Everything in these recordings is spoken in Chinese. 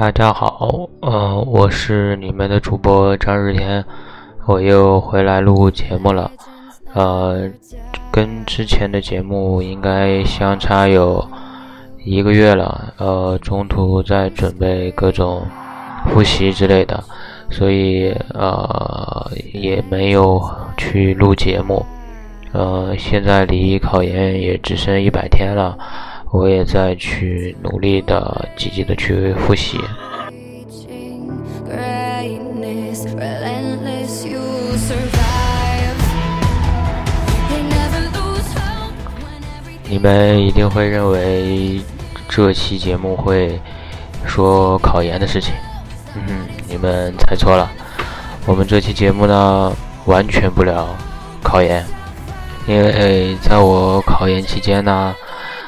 大家好，呃，我是你们的主播张日天，我又回来录节目了，呃，跟之前的节目应该相差有一个月了，呃，中途在准备各种复习之类的，所以呃也没有去录节目，呃，现在离考研也只剩一百天了。我也在去努力的、积极的去复习。你们一定会认为这期节目会说考研的事情，嗯，你们猜错了。我们这期节目呢，完全不聊考研，因为在我考研期间呢。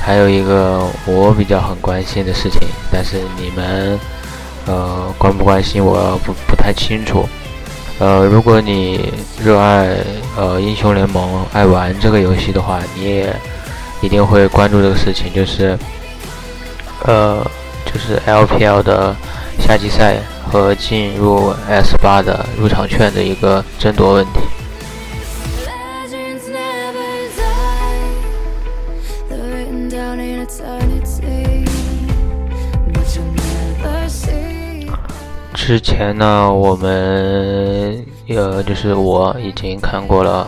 还有一个我比较很关心的事情，但是你们，呃，关不关心我不不太清楚。呃，如果你热爱呃英雄联盟，爱玩这个游戏的话，你也一定会关注这个事情，就是，呃，就是 LPL 的夏季赛和进入 S 八的入场券的一个争夺问题。之前呢，我们呃，就是我已经看过了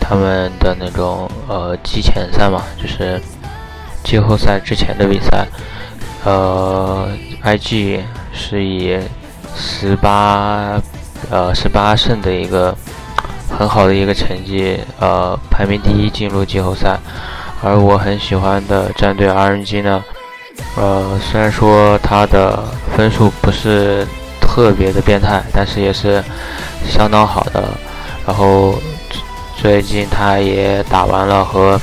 他们的那种呃季前赛嘛，就是季后赛之前的比赛。呃，IG 是以十八呃十八胜的一个很好的一个成绩，呃排名第一进入季后赛。而我很喜欢的战队 RNG 呢，呃，虽然说他的分数不是。特别的变态，但是也是相当好的。然后最近他也打完了和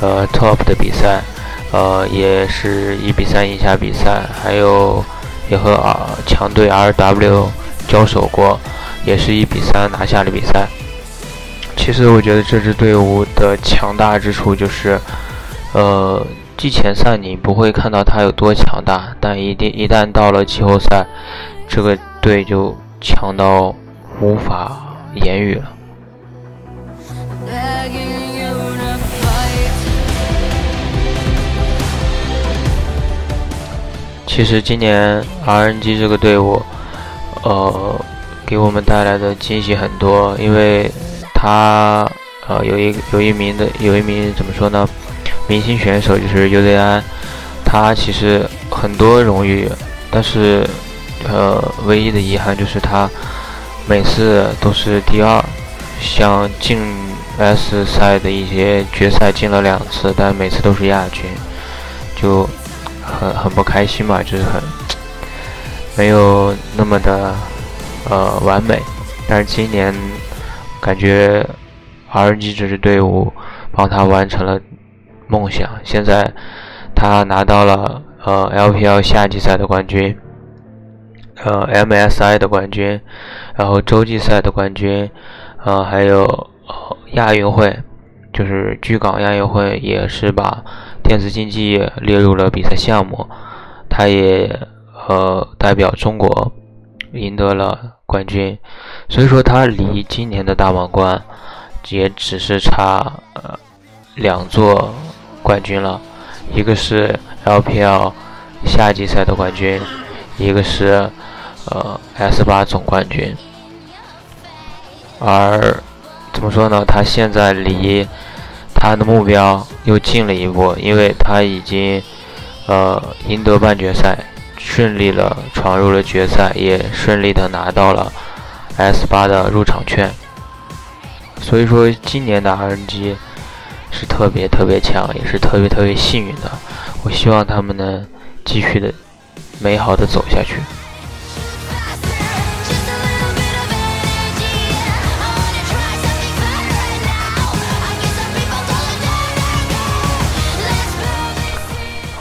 呃 Top 的比赛，呃也是一比三赢下比赛，还有也和啊强队 RW 交手过，也是一比三拿下了比赛。其实我觉得这支队伍的强大之处就是，呃季前赛你不会看到他有多强大，但一定一旦到了季后赛。这个队就强到无法言语了。其实今年 RNG 这个队伍，呃，给我们带来的惊喜很多，因为他呃有一有一名的有一名怎么说呢，明星选手就是 UZI，他其实很多荣誉，但是。呃，唯一的遗憾就是他每次都是第二，像进 S 赛的一些决赛进了两次，但每次都是亚军，就很很不开心嘛，就是很没有那么的呃完美。但是今年感觉 RNG 这支队伍帮他完成了梦想，现在他拿到了呃 LPL 夏季赛的冠军。呃，MSI 的冠军，然后洲际赛的冠军，呃，还有亚运会，就是居港亚运会也是把电子竞技列入了比赛项目，他也呃代表中国赢得了冠军，所以说他离今年的大满贯也只是差呃两座冠军了，一个是 LPL 夏季赛的冠军，一个是。呃，S 八总冠军，而怎么说呢？他现在离他的目标又近了一步，因为他已经呃赢得半决赛，顺利的闯入了决赛，也顺利的拿到了 S 八的入场券。所以说，今年的 RNG 是特别特别强，也是特别特别幸运的。我希望他们能继续的美好的走下去。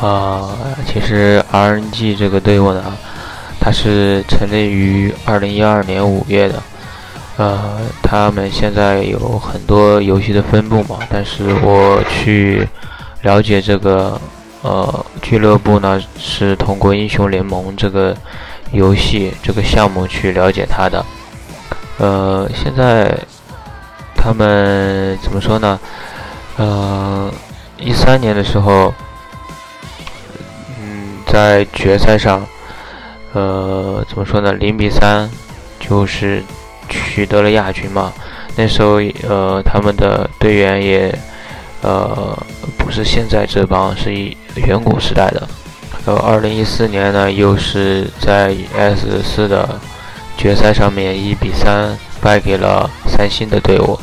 啊，其实 RNG 这个队伍呢，它是成立于二零一二年五月的。呃，他们现在有很多游戏的分布嘛，但是我去了解这个呃俱乐部呢是通过英雄联盟这个游戏这个项目去了解他的。呃，现在他们怎么说呢？呃，一三年的时候，在决赛上，呃，怎么说呢？零比三，就是取得了亚军嘛。那时候，呃，他们的队员也，呃，不是现在这帮，是远古时代的。然后，二零一四年呢，又是在 S 四的决赛上面一比三败给了三星的队伍。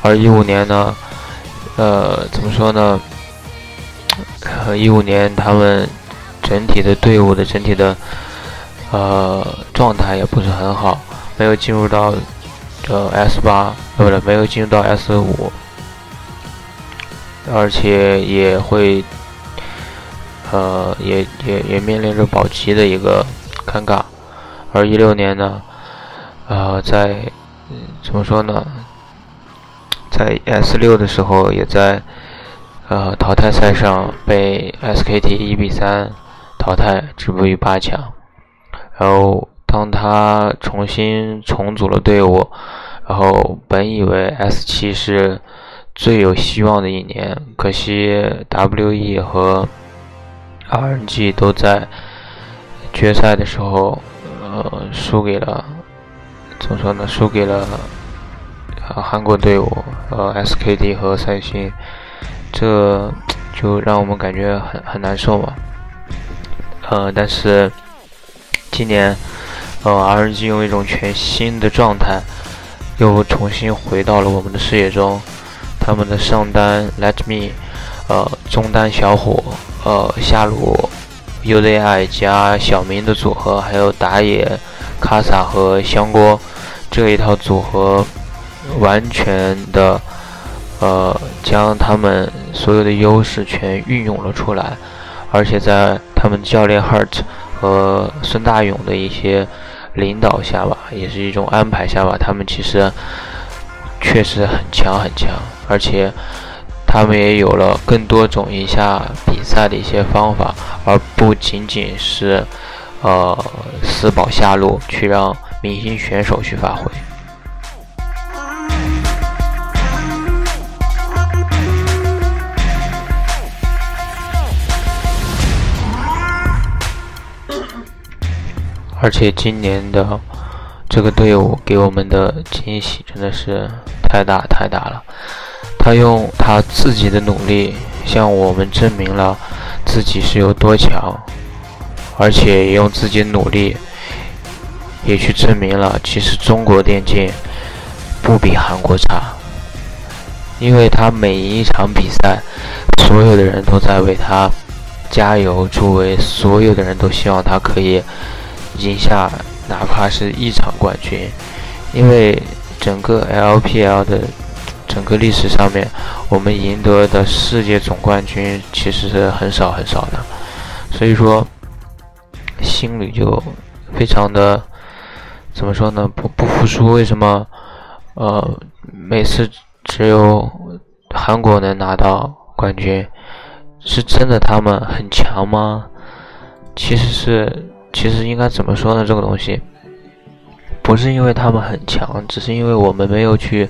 而一五年呢，呃，怎么说呢？一五年他们整体的队伍的整体的呃状态也不是很好，没有进入到。呃，S 八，不对，没有进入到 S 五，而且也会，呃，也也也面临着保级的一个尴尬。而一六年呢，呃，在怎么说呢，在 S 六的时候，也在呃淘汰赛上被 SKT 一比三淘汰，止步于八强，然后。当他重新重组了队伍，然后本以为 S 七是最有希望的一年，可惜 WE 和 RNG 都在决赛的时候，呃，输给了怎么说呢？输给了韩国队伍，呃，SKT 和三星，这就让我们感觉很很难受嘛。呃，但是今年。呃，RNG 用一种全新的状态，又重新回到了我们的视野中。他们的上单 Let Me，呃，中单小虎，呃，下路 UZI 加小明的组合，还有打野卡萨和香锅这一套组合，完全的呃将他们所有的优势全运用了出来，而且在他们教练 Hurt 和孙大勇的一些。领导下吧，也是一种安排下吧。他们其实确实很强很强，而且他们也有了更多种一下比赛的一些方法，而不仅仅是呃死保下路去让明星选手去发挥。而且今年的这个队伍给我们的惊喜真的是太大太大了。他用他自己的努力向我们证明了自己是有多强，而且也用自己努力也去证明了其实中国电竞不比韩国差。因为他每一场比赛，所有的人都在为他加油助威，所有的人都希望他可以。赢下哪怕是一场冠军，因为整个 LPL 的整个历史上面，我们赢得的世界总冠军其实是很少很少的，所以说心里就非常的怎么说呢？不不服输，为什么呃每次只有韩国能拿到冠军？是真的他们很强吗？其实是。其实应该怎么说呢？这个东西不是因为他们很强，只是因为我们没有去，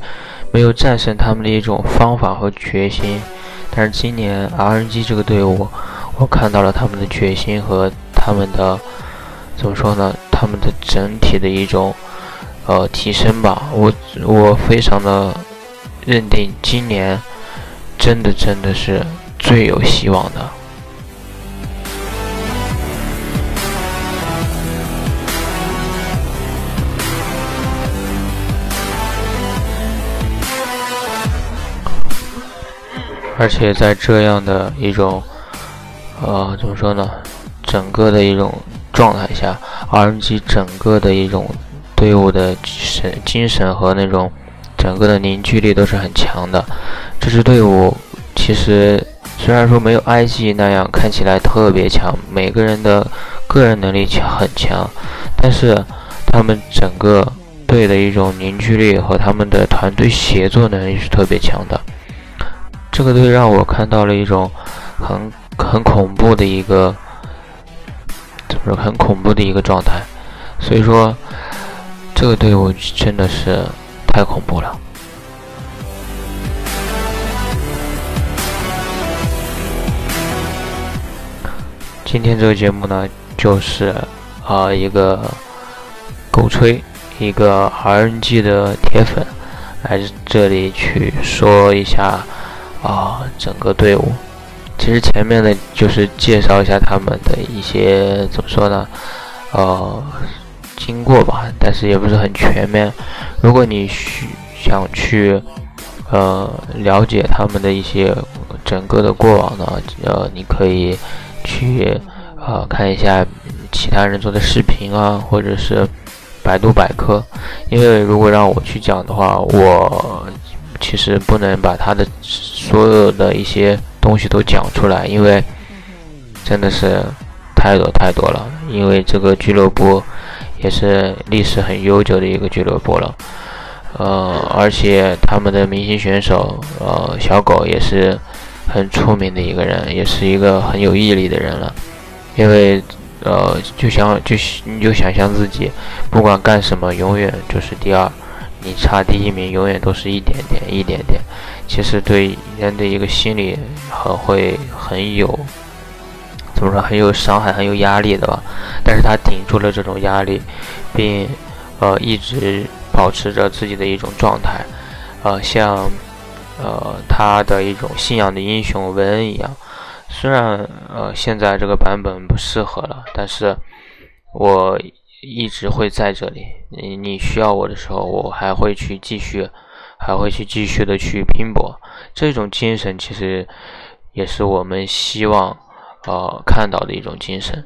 没有战胜他们的一种方法和决心。但是今年 RNG 这个队伍，我看到了他们的决心和他们的怎么说呢？他们的整体的一种呃提升吧。我我非常的认定，今年真的真的是最有希望的。而且在这样的一种，呃，怎么说呢？整个的一种状态下，RNG 整个的一种队伍的神精神和那种整个的凝聚力都是很强的。这支队伍其实虽然说没有 IG 那样看起来特别强，每个人的个人能力强很强，但是他们整个队的一种凝聚力和他们的团队协作能力是特别强的。这个队让我看到了一种很很恐怖的一个，怎么说？很恐怖的一个状态。所以说，这个队伍真的是太恐怖了。今天这个节目呢，就是啊一个狗吹，一个 RNG 的铁粉来这里去说一下啊整个队伍。其实前面呢就是介绍一下他们的一些怎么说呢，呃经过吧，但是也不是很全面。如果你需想去呃了解他们的一些整个的过往呢，呃你可以。去啊看一下其他人做的视频啊，或者是百度百科。因为如果让我去讲的话，我其实不能把他的所有的一些东西都讲出来，因为真的是太多太多了。因为这个俱乐部也是历史很悠久的一个俱乐部了，呃，而且他们的明星选手呃小狗也是。很出名的一个人，也是一个很有毅力的人了。因为，呃，就想就你就想象自己，不管干什么，永远就是第二，你差第一名，永远都是一点点，一点点。其实对人的一个心理很会很有，怎么说，很有伤害，很有压力的吧。但是他顶住了这种压力，并呃一直保持着自己的一种状态，呃，像。呃，他的一种信仰的英雄文恩一样，虽然呃现在这个版本不适合了，但是我一直会在这里。你你需要我的时候，我还会去继续，还会去继续的去拼搏。这种精神其实也是我们希望呃看到的一种精神。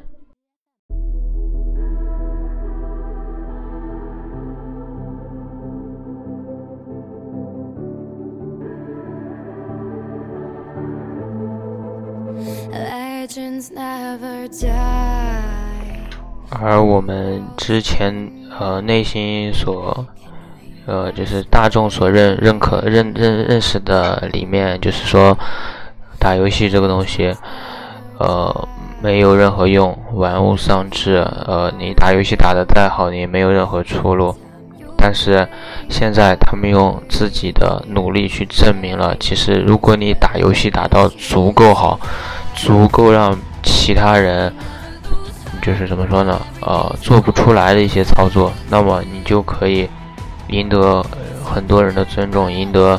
而我们之前呃内心所呃就是大众所认认可认认认识的里面，就是说打游戏这个东西呃没有任何用，玩物丧志。呃，你打游戏打得再好，你也没有任何出路。但是现在他们用自己的努力去证明了，其实如果你打游戏打到足够好。足够让其他人，就是怎么说呢？呃，做不出来的一些操作，那么你就可以赢得很多人的尊重，赢得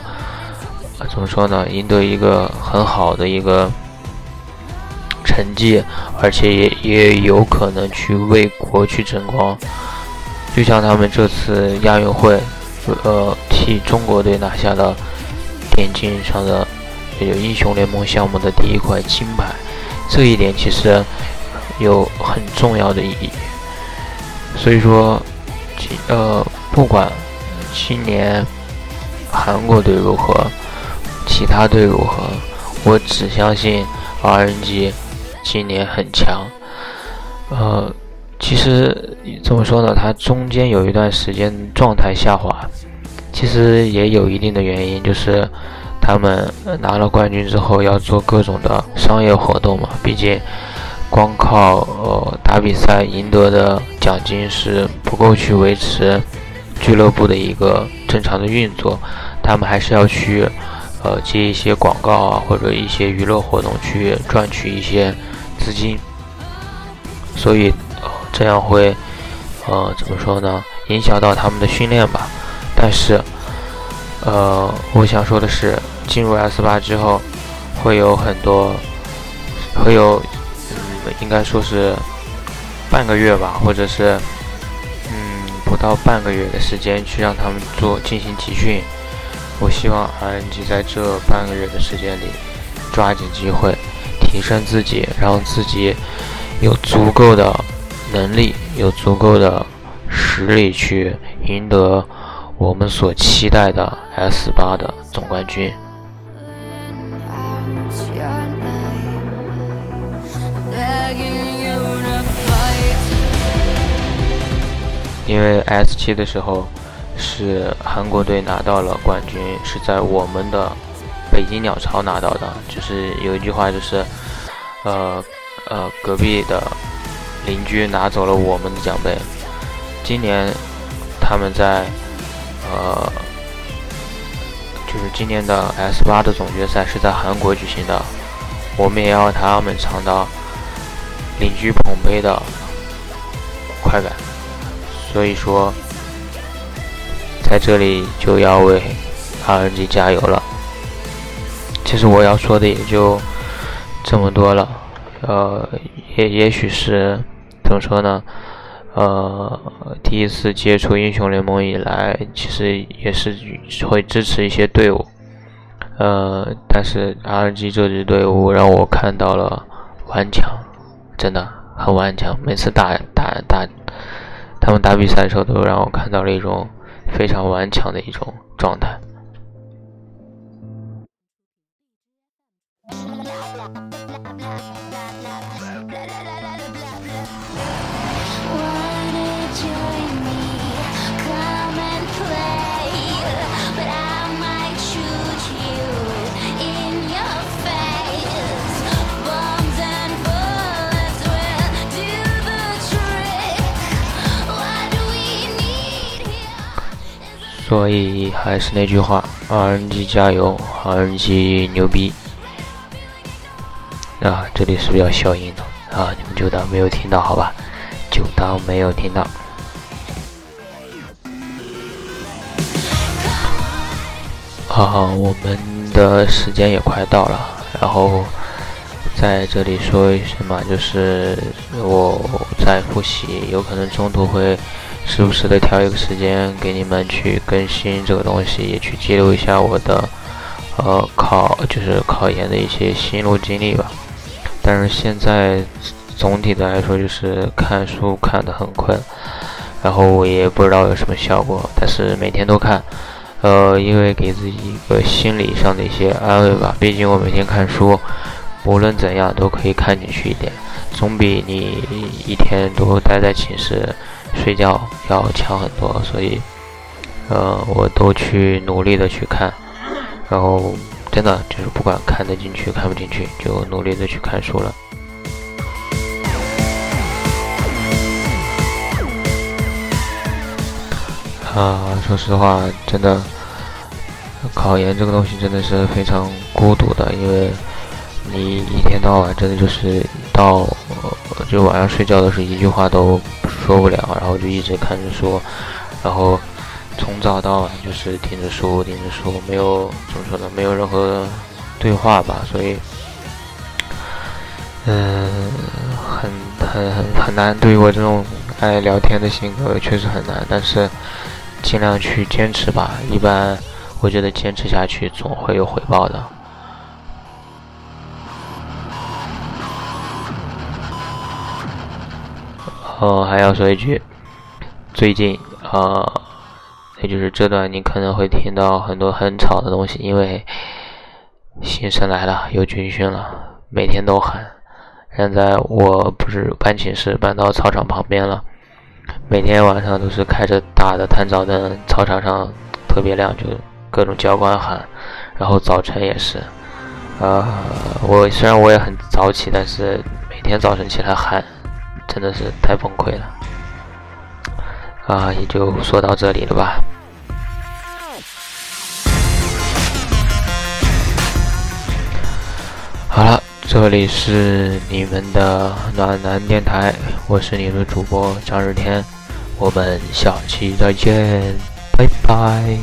怎么说呢？赢得一个很好的一个成绩，而且也也有可能去为国去争光。就像他们这次亚运会，呃，替中国队拿下了电竞上的。有英雄联盟项目的第一块金牌，这一点其实有很重要的意义。所以说，呃，不管今年韩国队如何，其他队如何，我只相信 RNG 今年很强。呃，其实怎么说呢？他中间有一段时间状态下滑，其实也有一定的原因，就是。他们拿了冠军之后要做各种的商业活动嘛，毕竟光靠呃打比赛赢得的奖金是不够去维持俱乐部的一个正常的运作，他们还是要去呃接一些广告啊或者一些娱乐活动去赚取一些资金，所以这样会呃怎么说呢？影响到他们的训练吧，但是。呃，我想说的是，进入 S 八之后，会有很多，会有，应该说是半个月吧，或者是，嗯，不到半个月的时间去让他们做进行集训。我希望 RNG 在这半个月的时间里，抓紧机会提升自己，让自己有足够的能力，有足够的实力去赢得。我们所期待的 S 八的总冠军，因为 S 七的时候是韩国队拿到了冠军，是在我们的北京鸟巢拿到的。就是有一句话，就是呃呃隔壁的邻居拿走了我们的奖杯。今年他们在呃就是今年的 S 八的总决赛是在韩国举行的，我们也要他们尝到邻居捧杯的快感。所以说，在这里就要为 RNG 加油了。其实我要说的也就这么多了，呃，也也许是怎么说呢？呃，第一次接触英雄联盟以来，其实也是会支持一些队伍，呃，但是 RNG 这支队伍让我看到了顽强，真的很顽强，每次打打打。他们打比赛的时候，都让我看到了一种非常顽强的一种状态。所以还是那句话，RNG 加油，RNG 牛逼！啊，这里是不是要消音的？啊，你们就当没有听到，好吧？就当没有听到。好，我们的时间也快到了，然后在这里说一声嘛，就是我在复习，有可能中途会。时不时的挑一个时间给你们去更新这个东西，也去记录一下我的呃考就是考研的一些心路经历吧。但是现在总体的来说就是看书看得很困，然后我也不知道有什么效果，但是每天都看，呃，因为给自己一个心理上的一些安慰吧。毕竟我每天看书，无论怎样都可以看进去一点，总比你一天都待在寝室。睡觉要强很多，所以，呃，我都去努力的去看，然后真的就是不管看得进去看不进去，就努力的去看书了。啊，说实话，真的，考研这个东西真的是非常孤独的，因为你一天到晚真的就是到就晚上睡觉的时候一句话都。说不了，后就一直看着书，然后从早到晚就是听着书，听着书，没有怎么说呢，没有任何对话吧，所以，嗯，很很很很难。对于我这种爱聊天的性格，确实很难，但是尽量去坚持吧。一般我觉得坚持下去总会有回报的。哦，还要说一句，最近啊，也就是这段你可能会听到很多很吵的东西，因为新生来了，有军训了，每天都喊。现在我不是搬寝室搬到操场旁边了，每天晚上都是开着大的探照灯，操场上特别亮，就各种教官喊。然后早晨也是，啊，我虽然我也很早起，但是每天早晨起来喊。真的是太崩溃了，啊，也就说到这里了吧。好了，这里是你们的暖男电台，我是你的主播张日天，我们下期再见，拜拜。